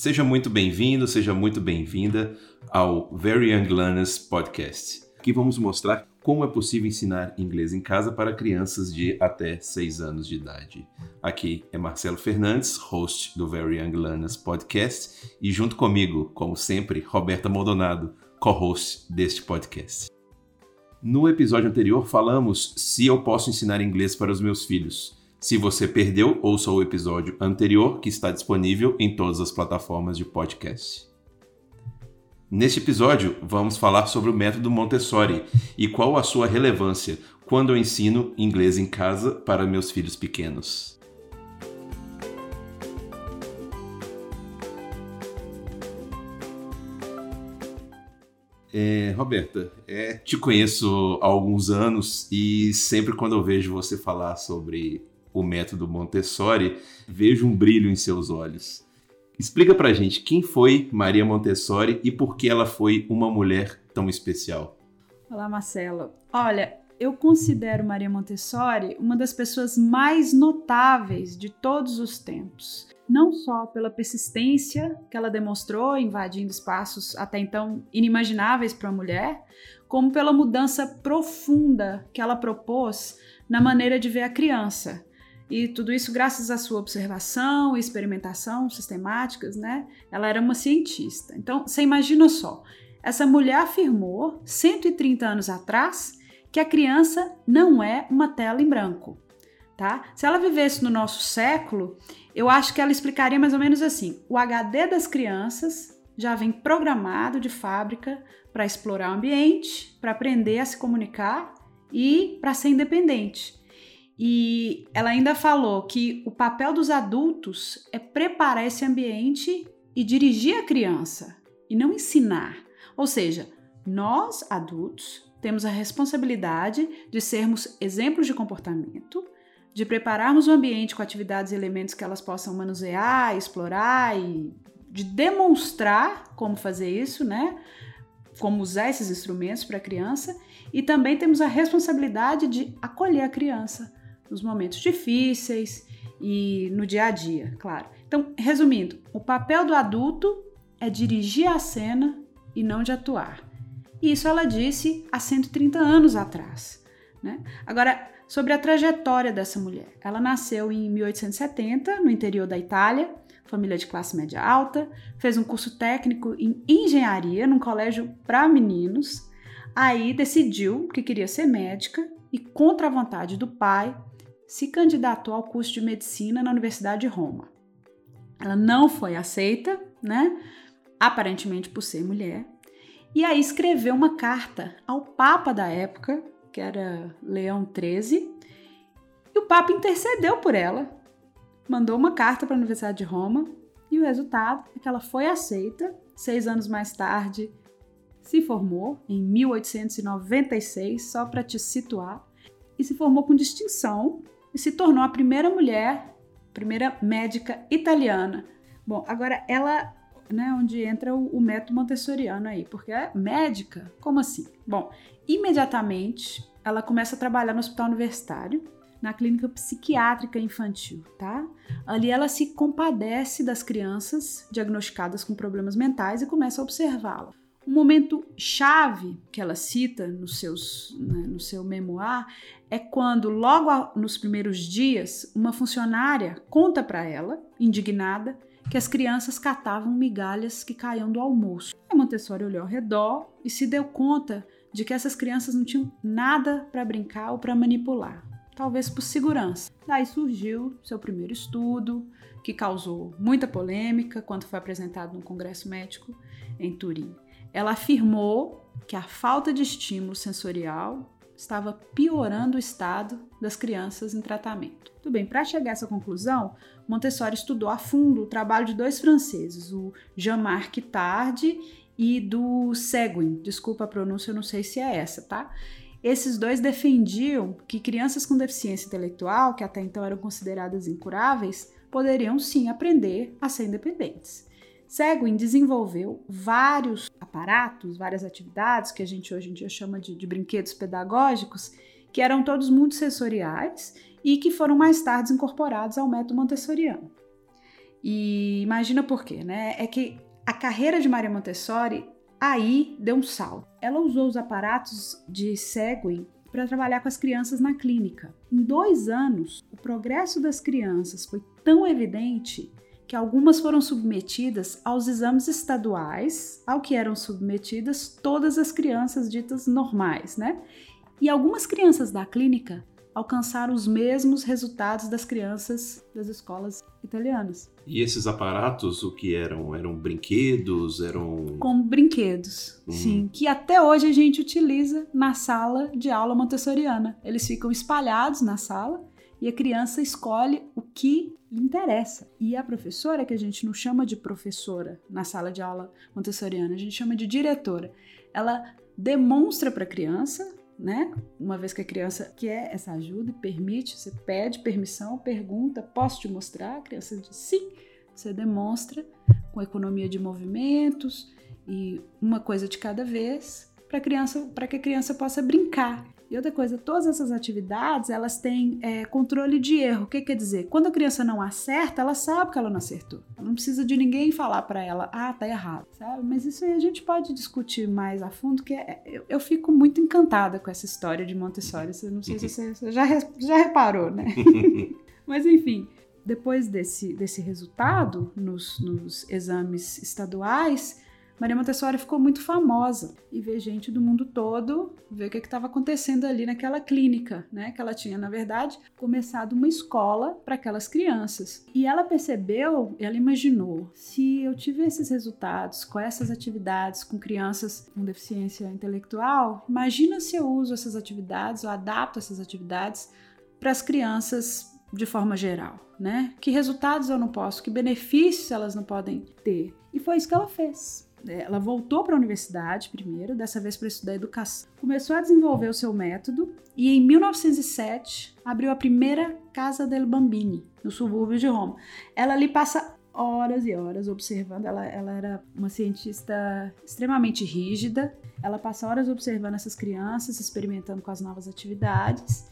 Seja muito bem-vindo, seja muito bem-vinda ao Very Young Learners Podcast. Aqui vamos mostrar como é possível ensinar inglês em casa para crianças de até 6 anos de idade. Aqui é Marcelo Fernandes, host do Very Young Learners Podcast, e junto comigo, como sempre, Roberta Maldonado, co-host deste podcast. No episódio anterior falamos se eu posso ensinar inglês para os meus filhos. Se você perdeu, ouça o episódio anterior que está disponível em todas as plataformas de podcast. Neste episódio, vamos falar sobre o método Montessori e qual a sua relevância quando eu ensino inglês em casa para meus filhos pequenos. É, Roberta, é, te conheço há alguns anos e sempre quando eu vejo você falar sobre o método Montessori, vejo um brilho em seus olhos. Explica pra gente quem foi Maria Montessori e por que ela foi uma mulher tão especial. Olá, Marcelo. Olha, eu considero Maria Montessori uma das pessoas mais notáveis de todos os tempos. Não só pela persistência que ela demonstrou invadindo espaços até então inimagináveis para a mulher, como pela mudança profunda que ela propôs na maneira de ver a criança, e tudo isso graças à sua observação e experimentação sistemáticas, né? Ela era uma cientista. Então, você imagina só, essa mulher afirmou 130 anos atrás que a criança não é uma tela em branco, tá? Se ela vivesse no nosso século, eu acho que ela explicaria mais ou menos assim: o HD das crianças já vem programado de fábrica para explorar o ambiente, para aprender a se comunicar e para ser independente. E ela ainda falou que o papel dos adultos é preparar esse ambiente e dirigir a criança, e não ensinar. Ou seja, nós, adultos, temos a responsabilidade de sermos exemplos de comportamento, de prepararmos o ambiente com atividades e elementos que elas possam manusear, explorar e de demonstrar como fazer isso, né? Como usar esses instrumentos para a criança, e também temos a responsabilidade de acolher a criança, nos momentos difíceis e no dia a dia, claro. Então, resumindo, o papel do adulto é dirigir a cena e não de atuar. Isso ela disse há 130 anos atrás. Né? Agora, sobre a trajetória dessa mulher. Ela nasceu em 1870, no interior da Itália, família de classe média alta, fez um curso técnico em engenharia num colégio para meninos. Aí decidiu que queria ser médica e, contra a vontade do pai, se candidatou ao curso de medicina na Universidade de Roma. Ela não foi aceita, né? Aparentemente por ser mulher. E aí escreveu uma carta ao Papa da época, que era Leão XIII, e o Papa intercedeu por ela, mandou uma carta para a Universidade de Roma, e o resultado é que ela foi aceita. Seis anos mais tarde, se formou em 1896, só para te situar, e se formou com distinção e se tornou a primeira mulher, primeira médica italiana. Bom, agora ela, né, onde entra o, o método montessoriano aí, porque é médica, como assim? Bom, imediatamente ela começa a trabalhar no hospital universitário, na clínica psiquiátrica infantil, tá? Ali ela se compadece das crianças diagnosticadas com problemas mentais e começa a observá-las. Um momento chave que ela cita nos seus, né, no seu memoir é quando, logo a, nos primeiros dias, uma funcionária conta para ela, indignada, que as crianças catavam migalhas que caíam do almoço. A Montessori olhou ao redor e se deu conta de que essas crianças não tinham nada para brincar ou para manipular, talvez por segurança. Daí surgiu seu primeiro estudo, que causou muita polêmica quando foi apresentado no Congresso Médico em Turim. Ela afirmou que a falta de estímulo sensorial estava piorando o estado das crianças em tratamento. Tudo bem, para chegar a essa conclusão, Montessori estudou a fundo o trabalho de dois franceses, o Jean-Marc Tardy e do Seguin. Desculpa a pronúncia, eu não sei se é essa, tá? Esses dois defendiam que crianças com deficiência intelectual, que até então eram consideradas incuráveis, poderiam sim aprender a ser independentes. Seguin desenvolveu vários aparatos, várias atividades que a gente hoje em dia chama de, de brinquedos pedagógicos, que eram todos muito sensoriais e que foram mais tarde incorporados ao método montessoriano. E imagina por quê, né? É que a carreira de Maria Montessori aí deu um salto. Ela usou os aparatos de Seguin para trabalhar com as crianças na clínica. Em dois anos, o progresso das crianças foi tão evidente que algumas foram submetidas aos exames estaduais, ao que eram submetidas todas as crianças ditas normais, né? E algumas crianças da clínica alcançaram os mesmos resultados das crianças das escolas italianas. E esses aparatos, o que eram? Eram brinquedos? Eram. Como brinquedos, uhum. sim. Que até hoje a gente utiliza na sala de aula montessoriana. Eles ficam espalhados na sala e a criança escolhe o que lhe interessa. E a professora, que a gente não chama de professora na sala de aula montessoriana, a gente chama de diretora. Ela demonstra para a criança né? Uma vez que a criança quer essa ajuda permite, você pede permissão, pergunta, posso te mostrar? A criança diz sim. Você demonstra com economia de movimentos e uma coisa de cada vez para criança, para que a criança possa brincar. E outra coisa, todas essas atividades elas têm é, controle de erro. O que quer dizer? Quando a criança não acerta, ela sabe que ela não acertou. Ela não precisa de ninguém falar para ela, ah, tá errado, sabe? Mas isso aí a gente pode discutir mais a fundo, que é, eu, eu, fico muito encantada com essa história de Montessori. Eu não sei se você, você já, já reparou, né? Mas enfim, depois desse, desse resultado nos, nos exames estaduais, Maria Montessori ficou muito famosa e ver gente do mundo todo ver o que estava acontecendo ali naquela clínica, né? Que ela tinha, na verdade, começado uma escola para aquelas crianças. E ela percebeu, ela imaginou, se eu tive esses resultados com essas atividades com crianças com deficiência intelectual, imagina se eu uso essas atividades, ou adapto essas atividades para as crianças de forma geral, né? Que resultados eu não posso, que benefícios elas não podem ter. E foi isso que ela fez. É, ela voltou para a universidade primeiro, dessa vez para estudar educação. Começou a desenvolver o seu método e em 1907 abriu a primeira Casa del Bambini, no subúrbio de Roma. Ela ali passa horas e horas observando. Ela, ela era uma cientista extremamente rígida. Ela passa horas observando essas crianças, experimentando com as novas atividades.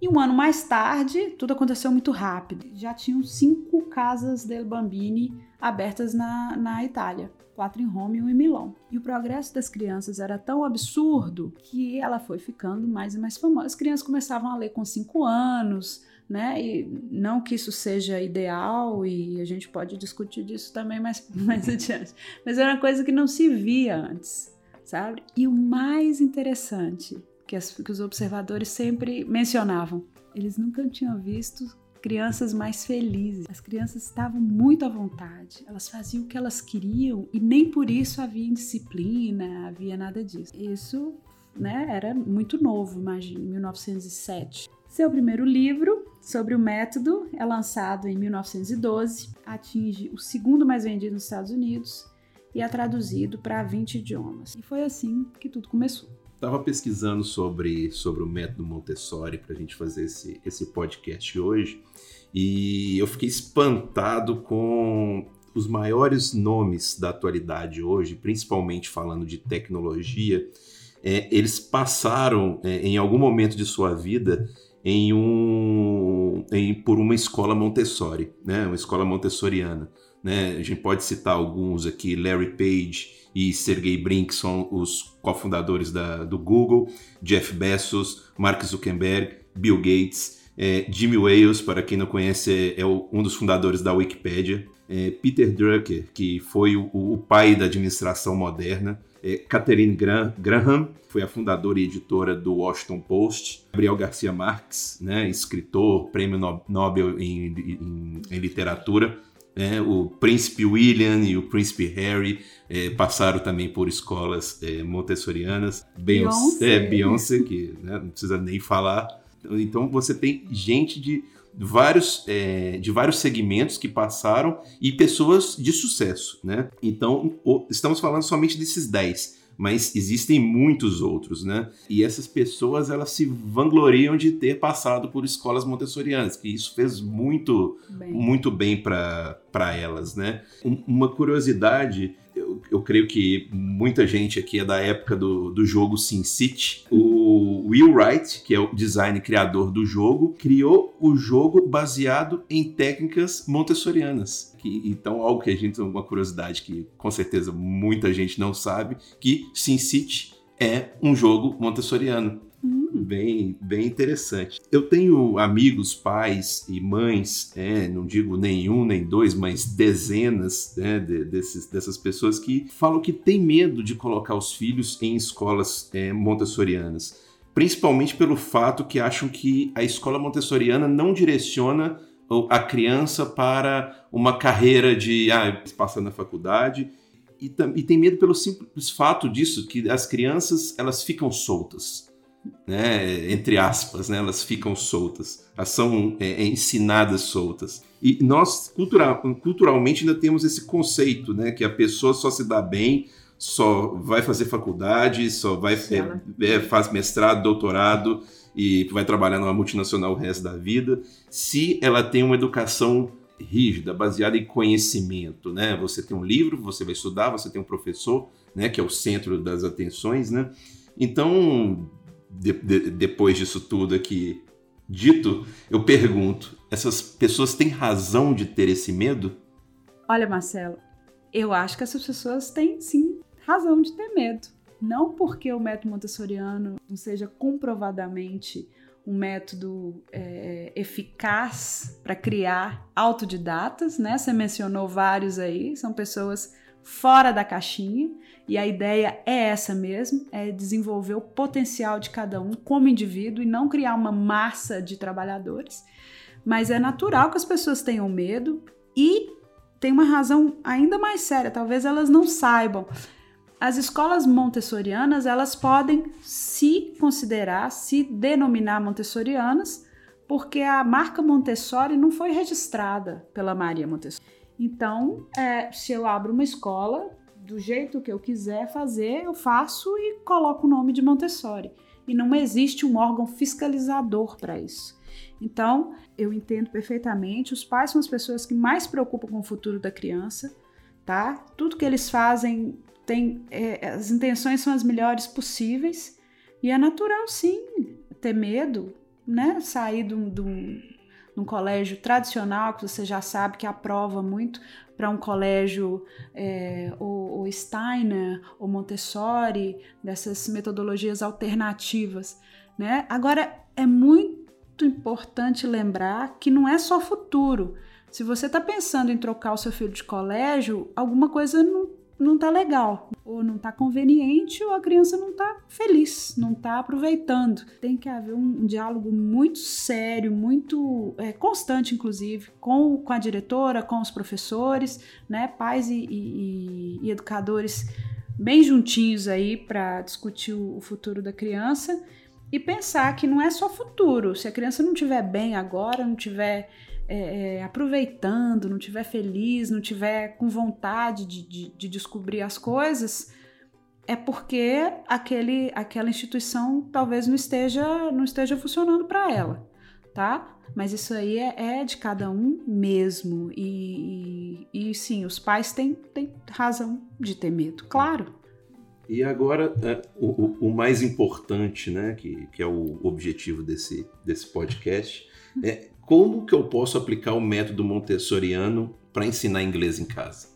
E um ano mais tarde, tudo aconteceu muito rápido. Já tinham cinco casas del Bambini abertas na, na Itália quatro em Roma e um em Milão. E o progresso das crianças era tão absurdo que ela foi ficando mais e mais famosa. As crianças começavam a ler com cinco anos, né? E não que isso seja ideal e a gente pode discutir disso também mais, mais adiante. Mas era uma coisa que não se via antes, sabe? E o mais interessante que, as, que os observadores sempre mencionavam, eles nunca tinham visto crianças mais felizes. As crianças estavam muito à vontade, elas faziam o que elas queriam e nem por isso havia indisciplina, havia nada disso. Isso né, era muito novo, imagine, 1907. Seu primeiro livro, sobre o método, é lançado em 1912, atinge o segundo mais vendido nos Estados Unidos e é traduzido para 20 idiomas. E foi assim que tudo começou. Estava pesquisando sobre, sobre o método Montessori para a gente fazer esse, esse podcast hoje e eu fiquei espantado com os maiores nomes da atualidade hoje, principalmente falando de tecnologia. É, eles passaram é, em algum momento de sua vida em um, em, por uma escola Montessori, né? uma escola montessoriana. Né? A gente pode citar alguns aqui, Larry Page e Sergey Brin, são os cofundadores da, do Google, Jeff Bezos, Mark Zuckerberg, Bill Gates, é, Jimmy Wales, para quem não conhece, é, é um dos fundadores da Wikipedia, é, Peter Drucker, que foi o, o, pai da administração moderna, é, Catherine Graham, foi a fundadora e editora do Washington Post, Gabriel Garcia Marques, né, escritor, prêmio Nobel em, em, em literatura, é, o príncipe William e o príncipe Harry é, passaram também por escolas é, montessorianas. Beyoncé, é, Beyoncé que né, não precisa nem falar. Então você tem gente de vários, é, de vários segmentos que passaram e pessoas de sucesso. Né? Então estamos falando somente desses 10 mas existem muitos outros, né? E essas pessoas elas se vangloriam de ter passado por escolas montessorianas, que isso fez muito bem. muito bem para elas, né? Um, uma curiosidade eu, eu, creio que muita gente aqui é da época do, do jogo SimCity. O o Will Wright, que é o design criador do jogo, criou o jogo baseado em técnicas montessorianas. Que, então, algo que a gente tem uma curiosidade que com certeza muita gente não sabe, que SimCity é um jogo montessoriano. Bem, bem interessante. Eu tenho amigos, pais e mães, é, não digo nenhum nem dois, mas dezenas né, de, desses, dessas pessoas que falam que tem medo de colocar os filhos em escolas é, montessorianas. Principalmente pelo fato que acham que a escola montessoriana não direciona a criança para uma carreira de ah, passar na faculdade e, tem medo pelo simples fato disso que as crianças elas ficam soltas né, entre aspas, né, elas ficam soltas, elas são é, é, ensinadas soltas. E nós, cultural, culturalmente, ainda temos esse conceito, né, que a pessoa só se dá bem, só vai fazer faculdade, só vai é, é, faz mestrado, doutorado e vai trabalhar numa multinacional o resto da vida, se ela tem uma educação rígida, baseada em conhecimento, né? Você tem um livro, você vai estudar, você tem um professor, né, que é o centro das atenções, né? Então, de, de, depois disso tudo aqui dito, eu pergunto: essas pessoas têm razão de ter esse medo? Olha, Marcelo, eu acho que essas pessoas têm sim razão de ter medo. Não porque o método montessoriano não seja comprovadamente um método é, eficaz para criar autodidatas, né? Você mencionou vários aí, são pessoas fora da caixinha, e a ideia é essa mesmo, é desenvolver o potencial de cada um como indivíduo e não criar uma massa de trabalhadores. Mas é natural que as pessoas tenham medo e tem uma razão ainda mais séria, talvez elas não saibam. As escolas montessorianas, elas podem se considerar, se denominar montessorianas, porque a marca Montessori não foi registrada pela Maria Montessori. Então, é, se eu abro uma escola, do jeito que eu quiser fazer, eu faço e coloco o nome de Montessori. E não existe um órgão fiscalizador para isso. Então, eu entendo perfeitamente, os pais são as pessoas que mais preocupam com o futuro da criança, tá? Tudo que eles fazem tem é, as intenções são as melhores possíveis e é natural sim ter medo, né? Sair de um, de um, num colégio tradicional, que você já sabe que aprova muito, para um colégio é, ou, ou Steiner ou Montessori, dessas metodologias alternativas. Né? Agora, é muito importante lembrar que não é só futuro. Se você está pensando em trocar o seu filho de colégio, alguma coisa não não tá legal, ou não tá conveniente, ou a criança não tá feliz, não tá aproveitando. Tem que haver um, um diálogo muito sério, muito é, constante, inclusive, com, com a diretora, com os professores, né, pais e, e, e educadores bem juntinhos aí para discutir o, futuro da criança e pensar que não é só futuro. Se a criança não estiver bem agora, não tiver é, é, aproveitando, não tiver feliz, não tiver com vontade de, de, de descobrir as coisas, é porque aquele, aquela instituição talvez não esteja, não esteja funcionando para ela, tá? Mas isso aí é, é de cada um mesmo. E, e, e, sim, os pais têm, têm razão de ter medo, claro. E agora, é, o, o, mais importante, né, que, que é o objetivo desse, desse podcast, é como que eu posso aplicar o método montessoriano para ensinar inglês em casa?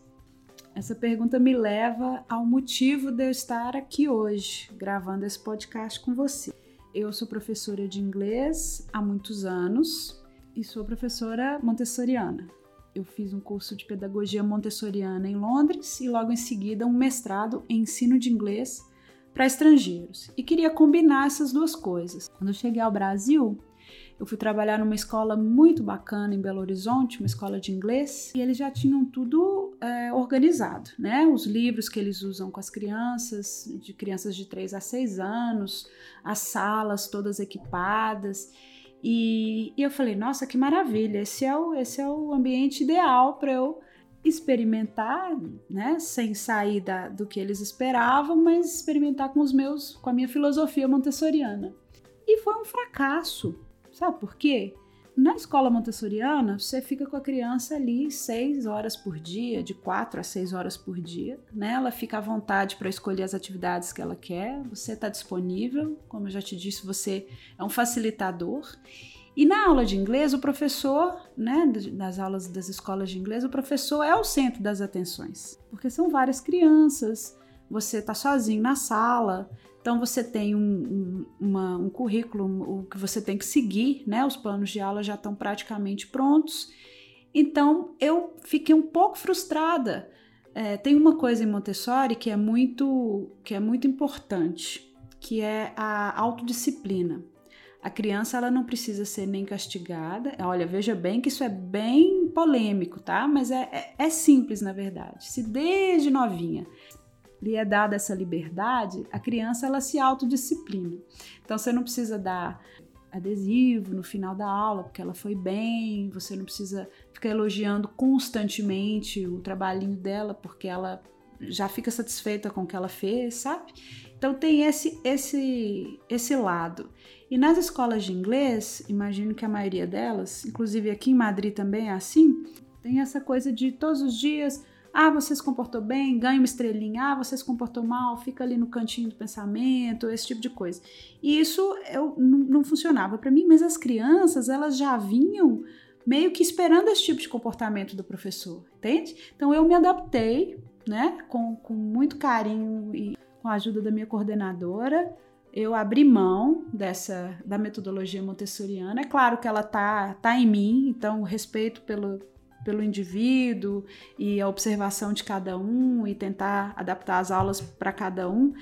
Essa pergunta me leva ao motivo de eu estar aqui hoje, gravando esse podcast com você. Eu sou professora de inglês há muitos anos e sou professora montessoriana. Eu fiz um curso de pedagogia montessoriana em Londres e logo em seguida um mestrado em ensino de inglês para estrangeiros. E queria combinar essas duas coisas. Quando eu cheguei ao Brasil, eu fui trabalhar numa escola muito bacana em Belo Horizonte, uma escola de inglês, e eles já tinham tudo é, organizado, né? Os livros que eles usam com as crianças, de crianças de 3 a 6 anos, as salas todas equipadas. E, e eu falei, nossa, que maravilha! Esse é o, esse é o ambiente ideal para eu experimentar, né, sem sair da, do que eles esperavam, mas experimentar com os meus, com a minha filosofia montessoriana. E foi um fracasso, Sabe por quê? Na escola montessoriana, você fica com a criança ali seis horas por dia, de quatro a seis horas por dia. Né? Ela fica à vontade para escolher as atividades que ela quer, você está disponível, como eu já te disse, você é um facilitador. E na aula de inglês, o professor, né, nas aulas das escolas de inglês, o professor é o centro das atenções, porque são várias crianças, você está sozinho na sala, então você tem um, um, uma, um currículo o que você tem que seguir, né? Os planos de aula já estão praticamente prontos. Então eu fiquei um pouco frustrada. É, tem uma coisa em Montessori que é muito que é muito importante, que é a autodisciplina. A criança ela não precisa ser nem castigada. Olha, veja bem que isso é bem polêmico, tá? Mas é, é, é simples na verdade. Se desde novinha lhe é dada essa liberdade, a criança ela se autodisciplina. Então você não precisa dar adesivo no final da aula porque ela foi bem, você não precisa ficar elogiando constantemente o trabalhinho dela porque ela já fica satisfeita com o que ela fez, sabe? Então tem esse esse esse lado. E nas escolas de inglês, imagino que a maioria delas, inclusive aqui em Madrid também é assim, tem essa coisa de todos os dias ah, você se comportou bem, ganha uma estrelinha. Ah, você se comportou mal, fica ali no cantinho do pensamento, esse tipo de coisa. E isso eu, não, funcionava para mim, mas as crianças, elas já vinham meio que esperando esse tipo de comportamento do professor, entende? Então eu me adaptei, né, com, com muito carinho e com a ajuda da minha coordenadora, eu abri mão dessa da metodologia montessoriana. É claro que ela tá tá em mim, então respeito pelo pelo indivíduo e a observação de cada um e tentar adaptar as aulas para cada um,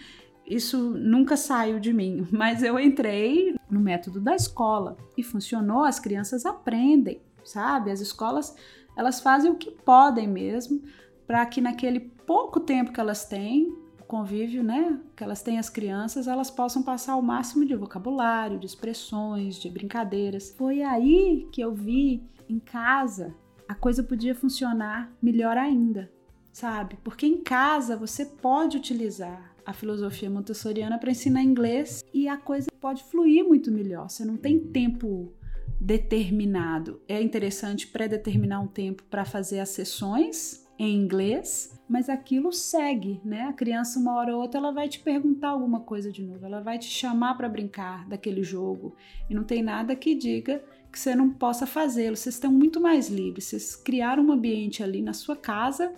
isso nunca saiu de mim, mas eu entrei no método da escola e funcionou, as crianças aprendem, sabe? As escolas, elas fazem o que podem mesmo para que naquele pouco tempo que elas têm, convívio, né, que elas têm as crianças, elas possam passar o máximo de vocabulário, de expressões, de brincadeiras. Foi aí que eu vi em casa a coisa podia funcionar melhor ainda, sabe? Porque em casa você pode utilizar a filosofia montessoriana para ensinar inglês e a coisa pode fluir muito melhor. Você não tem tempo determinado. É interessante pré-determinar um tempo para fazer as sessões em inglês, mas aquilo segue, né? A criança uma hora ou outra ela vai te perguntar alguma coisa de novo, ela vai te chamar para brincar daquele jogo e não tem nada que diga que você não possa fazê-lo. Vocês estão muito mais livres. Vocês criaram um ambiente ali na sua casa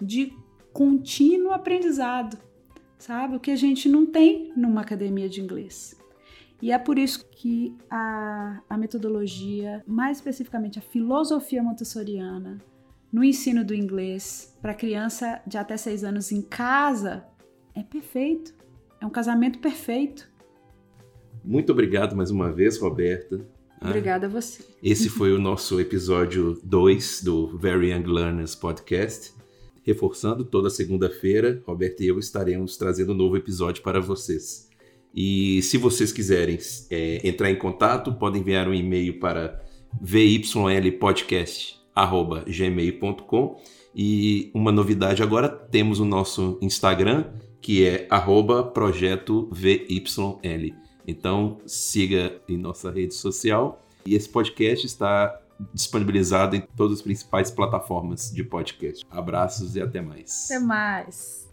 de contínuo aprendizado, sabe? O que a gente não tem numa academia de inglês. E é por isso que a, a metodologia, mais especificamente a filosofia montessoriana, no ensino do inglês para criança de até seis anos em casa, é perfeito. É um casamento perfeito. Muito obrigado mais uma vez, Roberta. Ah. Obrigada a você. Esse foi o nosso episódio 2 do Very Young Learners Podcast. Reforçando, toda segunda-feira, Roberto e eu estaremos trazendo um novo episódio para vocês. E se vocês quiserem é, entrar em contato, podem enviar um e-mail para vyllpodcast.gmail.com E uma novidade agora, temos o nosso Instagram, que é arroba projeto VYL. Então siga em nossa rede social e esse podcast está disponibilizado em todas as principais plataformas de podcast. Abraços e até mais. Até mais.